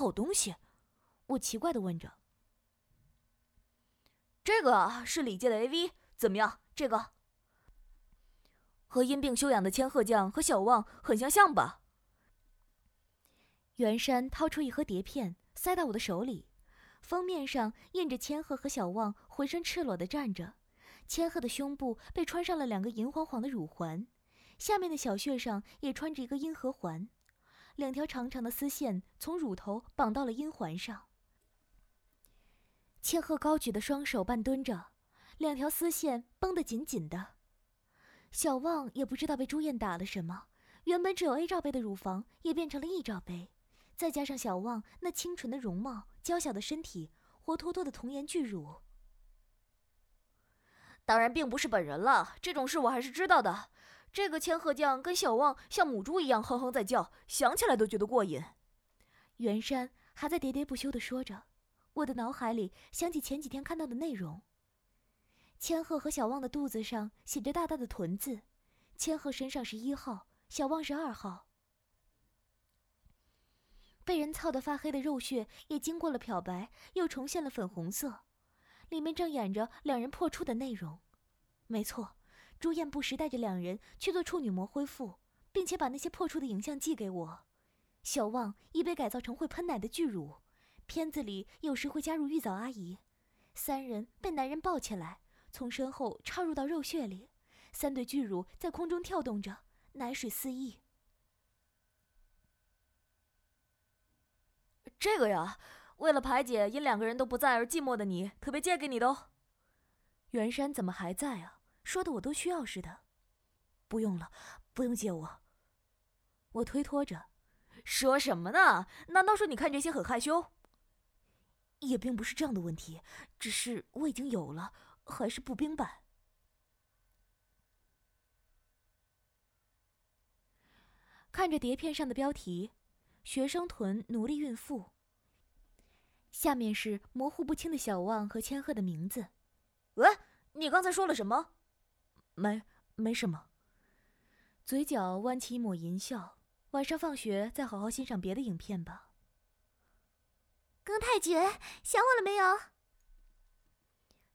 好东西？我奇怪的问着。这个是李界的 AV，怎么样？这个和因病休养的千鹤将和小望很相像吧？袁山掏出一盒碟片，塞到我的手里，封面上印着千鹤和小望浑身赤裸的站着，千鹤的胸部被穿上了两个银黄黄的乳环，下面的小穴上也穿着一个阴核环。两条长长的丝线从乳头绑到了阴环上。千鹤高举的双手半蹲着，两条丝线绷得紧紧的。小旺也不知道被朱燕打了什么，原本只有 A 罩杯的乳房也变成了 E 罩杯，再加上小旺那清纯的容貌、娇小的身体、活脱脱的童颜巨乳。当然并不是本人了，这种事我还是知道的。这个千鹤将跟小旺像母猪一样哼哼在叫，想起来都觉得过瘾。袁山还在喋喋不休地说着，我的脑海里想起前几天看到的内容。千鹤和小旺的肚子上写着大大的“臀”字，千鹤身上是一号，小旺是二号。被人操得发黑的肉穴也经过了漂白，又重现了粉红色，里面正演着两人破处的内容。没错。朱燕不时带着两人去做处女膜恢复，并且把那些破处的影像寄给我。小旺已被改造成会喷奶的巨乳，片子里有时会加入玉藻阿姨。三人被男人抱起来，从身后插入到肉穴里，三对巨乳在空中跳动着，奶水四溢。这个呀，为了排解因两个人都不在而寂寞的你，特别借给你的哦。袁山怎么还在啊？说的我都需要似的，不用了，不用借我。我推脱着，说什么呢？难道说你看这些很害羞？也并不是这样的问题，只是我已经有了，还是步兵版。看着碟片上的标题：“学生臀奴隶孕妇”，下面是模糊不清的小旺和千鹤的名字。喂，你刚才说了什么？没，没什么。嘴角弯起一抹淫笑。晚上放学再好好欣赏别的影片吧。庚太君，想我了没有？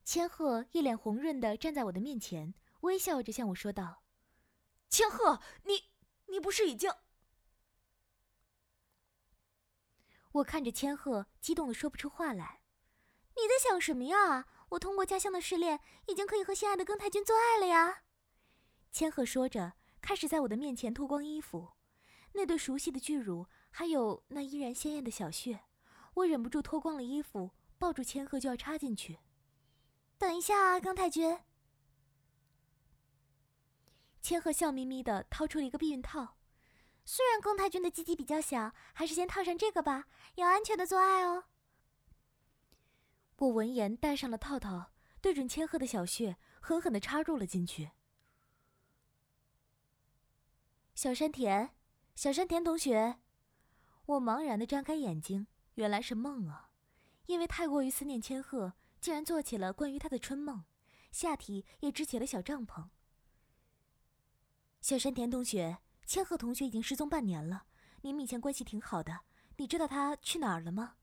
千鹤一脸红润的站在我的面前，微笑着向我说道：“千鹤，你，你不是已经……”我看着千鹤，激动的说不出话来。你在想什么呀？我通过家乡的试炼，已经可以和心爱的庚太君做爱了呀！千鹤说着，开始在我的面前脱光衣服，那对熟悉的巨乳，还有那依然鲜艳的小穴，我忍不住脱光了衣服，抱住千鹤就要插进去。等一下啊，庚太君！千鹤笑眯眯的掏出了一个避孕套，虽然庚太君的鸡鸡比较小，还是先套上这个吧，要安全的做爱哦。我闻言戴上了套套，对准千鹤的小穴，狠狠的插入了进去。小山田，小山田同学，我茫然的张开眼睛，原来是梦啊！因为太过于思念千鹤，竟然做起了关于他的春梦，下体也支起了小帐篷。小山田同学，千鹤同学已经失踪半年了，你们以前关系挺好的，你知道他去哪儿了吗？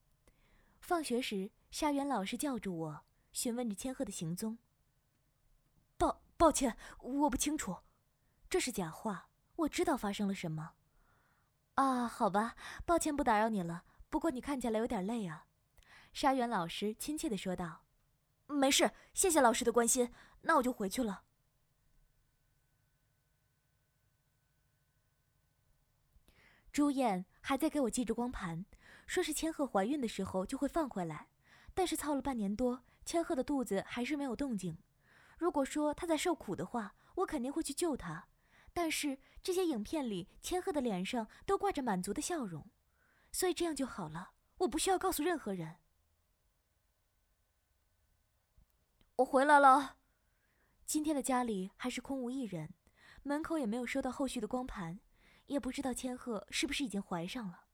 放学时。沙原老师叫住我，询问着千鹤的行踪。抱抱歉，我不清楚，这是假话。我知道发生了什么。啊，好吧，抱歉不打扰你了。不过你看起来有点累啊。沙原老师亲切的说道。没事，谢谢老师的关心。那我就回去了。朱燕还在给我记着光盘，说是千鹤怀孕的时候就会放回来。但是操了半年多，千鹤的肚子还是没有动静。如果说他在受苦的话，我肯定会去救他。但是这些影片里，千鹤的脸上都挂着满足的笑容，所以这样就好了。我不需要告诉任何人。我回来了。今天的家里还是空无一人，门口也没有收到后续的光盘，也不知道千鹤是不是已经怀上了。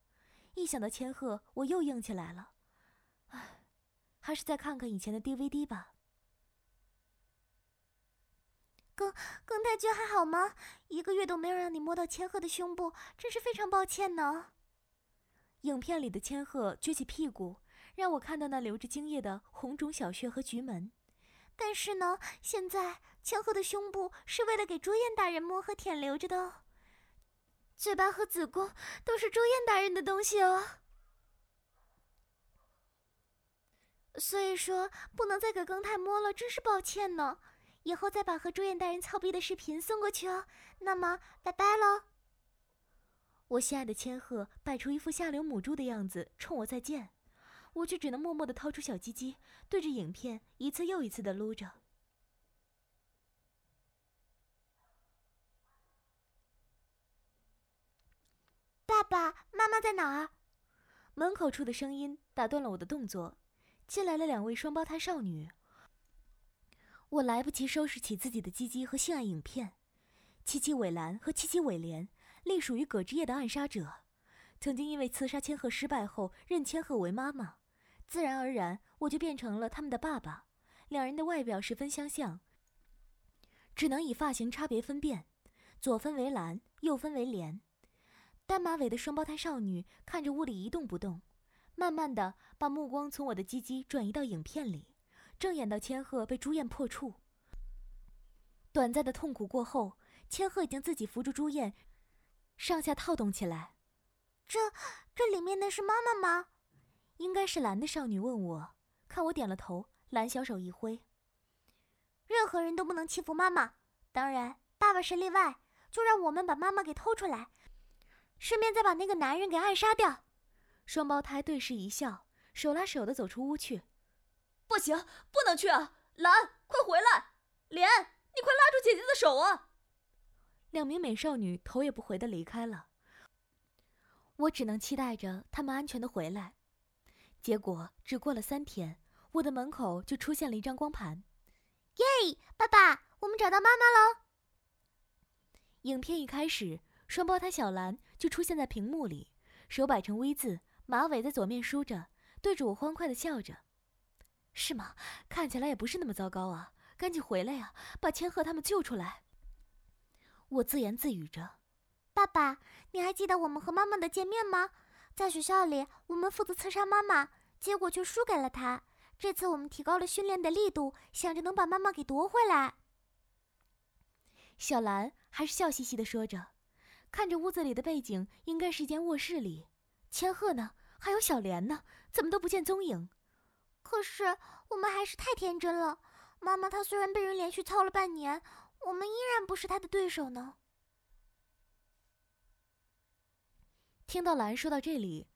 一想到千鹤，我又硬起来了。还是再看看以前的 DVD 吧。耿耿太君还好吗？一个月都没有让你摸到千鹤的胸部，真是非常抱歉呢。影片里的千鹤撅起屁股，让我看到那流着精液的红肿小穴和菊门。但是呢，现在千鹤的胸部是为了给朱燕大人摸和舔留着的哦，嘴巴和子宫都是朱燕大人的东西哦。所以说不能再给更太摸了，真是抱歉呢。以后再把和朱燕大人操逼的视频送过去哦。那么，拜拜喽。我心爱的千鹤摆出一副下流母猪的样子，冲我再见，我却只能默默的掏出小鸡鸡，对着影片一次又一次的撸着。爸爸妈妈在哪儿？门口处的声音打断了我的动作，进来了两位双胞胎少女。我来不及收拾起自己的鸡鸡和性爱影片，七七尾兰和七七尾莲。隶属于葛之夜的暗杀者，曾经因为刺杀千鹤失败后认千鹤为妈妈，自然而然我就变成了他们的爸爸。两人的外表十分相像，只能以发型差别分辨，左分为蓝，右分为莲。单马尾的双胞胎少女看着屋里一动不动，慢慢的把目光从我的鸡鸡转移到影片里，正演到千鹤被朱燕破处。短暂的痛苦过后，千鹤已经自己扶住朱燕。上下套动起来，这这里面的是妈妈吗？应该是蓝的少女问我，看我点了头，蓝小手一挥，任何人都不能欺负妈妈，当然爸爸是例外。就让我们把妈妈给偷出来，顺便再把那个男人给暗杀掉。双胞胎对视一笑，手拉手的走出屋去。不行，不能去啊！兰，快回来！莲，你快拉住姐姐的手啊！两名美少女头也不回的离开了，我只能期待着他们安全的回来。结果只过了三天，我的门口就出现了一张光盘。耶，爸爸，我们找到妈妈喽！影片一开始，双胞胎小兰就出现在屏幕里，手摆成 V 字，马尾在左面梳着，对着我欢快的笑着。是吗？看起来也不是那么糟糕啊！赶紧回来呀，把千鹤他们救出来！我自言自语着：“爸爸，你还记得我们和妈妈的见面吗？在学校里，我们负责刺杀妈妈，结果却输给了她。这次我们提高了训练的力度，想着能把妈妈给夺回来。”小兰还是笑嘻嘻的说着，看着屋子里的背景，应该是一间卧室里。千鹤呢？还有小莲呢？怎么都不见踪影？可是我们还是太天真了。妈妈她虽然被人连续操了半年。我们依然不是她的对手呢。听到兰说到这里，